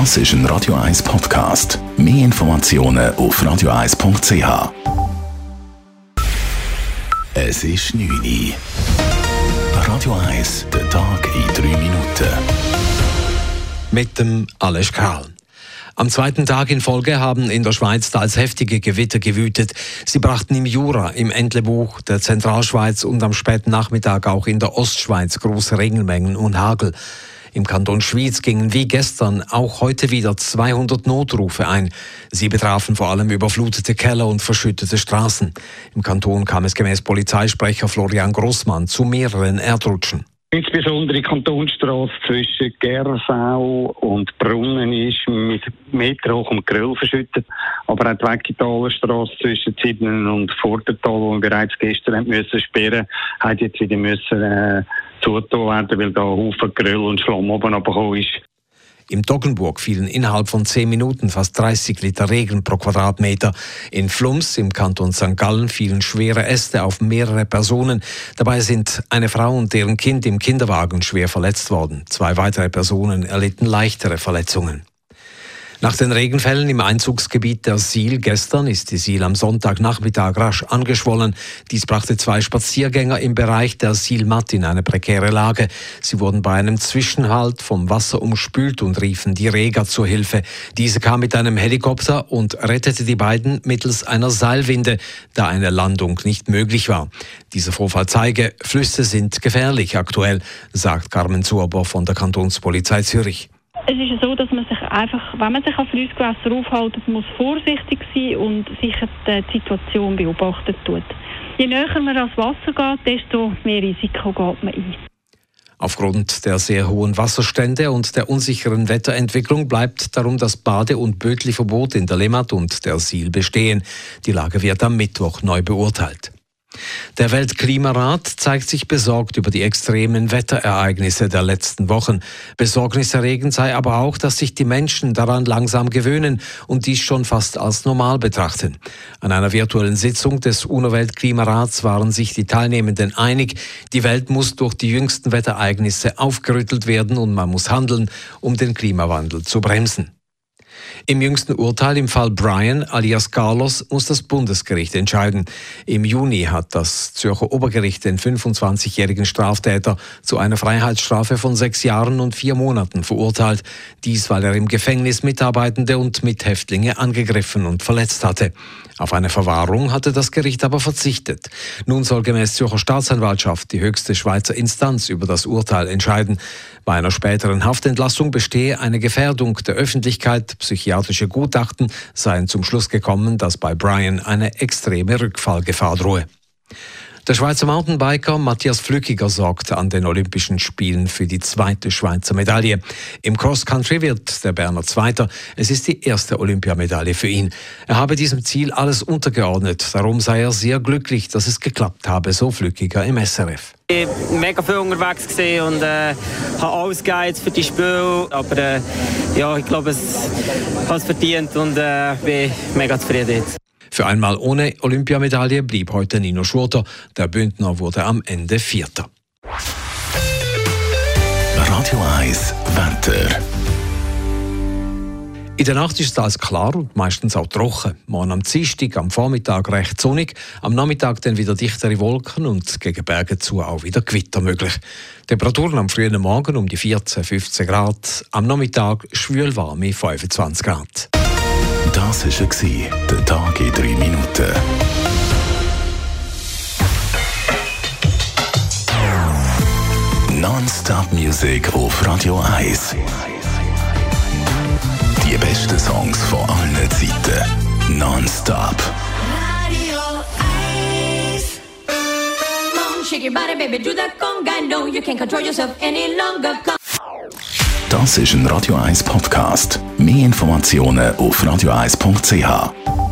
Das ist ein Radio 1 Podcast. Mehr Informationen auf radio1.ch. Es ist 9 Uhr. Radio 1, der Tag in 3 Minuten. Mit dem Alles Karl. Am zweiten Tag in Folge haben in der Schweiz teils heftige Gewitter gewütet. Sie brachten im Jura, im Entlebuch der Zentralschweiz und am späten Nachmittag auch in der Ostschweiz große Regenmengen und Hagel. Im Kanton Schwyz gingen wie gestern auch heute wieder 200 Notrufe ein. Sie betrafen vor allem überflutete Keller und verschüttete Straßen. Im Kanton kam es gemäß Polizeisprecher Florian Grossmann zu mehreren Erdrutschen. Insbesondere die Kantonsstrasse zwischen Gersau und Brunnen ist mit Meter hoch um Grill verschüttet. Aber auch die Wegitaler Strasse zwischen Zibnen und Vordertal, die wir bereits gestern haben müssen sperren, hat jetzt wieder müssen, äh, zugetan werden, weil da Haufen Grill und Schlamm oben runtergekommen ist. Im Doggenburg fielen innerhalb von zehn Minuten fast 30 Liter Regen pro Quadratmeter. In Flums im Kanton St. Gallen fielen schwere Äste auf mehrere Personen. Dabei sind eine Frau und deren Kind im Kinderwagen schwer verletzt worden. Zwei weitere Personen erlitten leichtere Verletzungen. Nach den Regenfällen im Einzugsgebiet der Siel gestern ist die Siel am Sonntagnachmittag rasch angeschwollen. Dies brachte zwei Spaziergänger im Bereich der Siel-Matt in eine prekäre Lage. Sie wurden bei einem Zwischenhalt vom Wasser umspült und riefen die Rega zur Hilfe. Diese kam mit einem Helikopter und rettete die beiden mittels einer Seilwinde, da eine Landung nicht möglich war. Dieser Vorfall zeige, Flüsse sind gefährlich aktuell, sagt Carmen Zuber von der Kantonspolizei Zürich. Es ist so, dass man sich einfach, wenn man sich auf Flussgewässer aufhält, muss vorsichtig sein und sicher die Situation beobachten tut. Je näher man ans Wasser geht, desto mehr Risiko geht man ein. Aufgrund der sehr hohen Wasserstände und der unsicheren Wetterentwicklung bleibt darum das Bade- und Bötliverbot in der Limmat und der Siel bestehen. Die Lage wird am Mittwoch neu beurteilt. Der Weltklimarat zeigt sich besorgt über die extremen Wetterereignisse der letzten Wochen. Besorgniserregend sei aber auch, dass sich die Menschen daran langsam gewöhnen und dies schon fast als normal betrachten. An einer virtuellen Sitzung des UNO-Weltklimarats waren sich die Teilnehmenden einig, die Welt muss durch die jüngsten Wetterereignisse aufgerüttelt werden und man muss handeln, um den Klimawandel zu bremsen. Im jüngsten Urteil im Fall Brian alias Carlos muss das Bundesgericht entscheiden. Im Juni hat das Zürcher Obergericht den 25-jährigen Straftäter zu einer Freiheitsstrafe von sechs Jahren und vier Monaten verurteilt. Dies, weil er im Gefängnis Mitarbeitende und Mithäftlinge angegriffen und verletzt hatte. Auf eine Verwahrung hatte das Gericht aber verzichtet. Nun soll gemäß Zürcher Staatsanwaltschaft die höchste Schweizer Instanz über das Urteil entscheiden. Bei einer späteren Haftentlassung bestehe eine Gefährdung der Öffentlichkeit. Psychiatrische Gutachten seien zum Schluss gekommen, dass bei Brian eine extreme Rückfallgefahr drohe. Der Schweizer Mountainbiker Matthias Flückiger sorgt an den Olympischen Spielen für die zweite Schweizer Medaille. Im Cross Country wird der Berner Zweiter. Es ist die erste Olympiamedaille für ihn. Er habe diesem Ziel alles untergeordnet. Darum sei er sehr glücklich, dass es geklappt habe, so Flückiger im SRF. Ich war mega viel unterwegs und äh, habe alles für die Spiele. Aber äh, ja, ich glaube, es hat es verdient und äh, bin mega zufrieden jetzt. Für einmal ohne Olympiamedaille blieb heute Nino Schurter. Der Bündner wurde am Ende Vierter. Radio 1 Wetter. In der Nacht ist es alles klar und meistens auch trocken. Morgen am Dienstag, am Vormittag recht sonnig, am Nachmittag dann wieder dichtere Wolken und gegen Berge zu auch wieder Gewitter möglich. Temperaturen am frühen Morgen um die 14, 15 Grad, am Nachmittag schwül warme 25 Grad. Das war der Tag in drei Minuten. Non-Stop Music auf Radio 1. Die besten Songs von allen Zeiten. Non-Stop. Radio 1. Come shake your body, baby, do that conga. No, you can't control yourself any longer. Das ist ein Radio 1 Podcast. Mehr Informationen auf radio1.ch.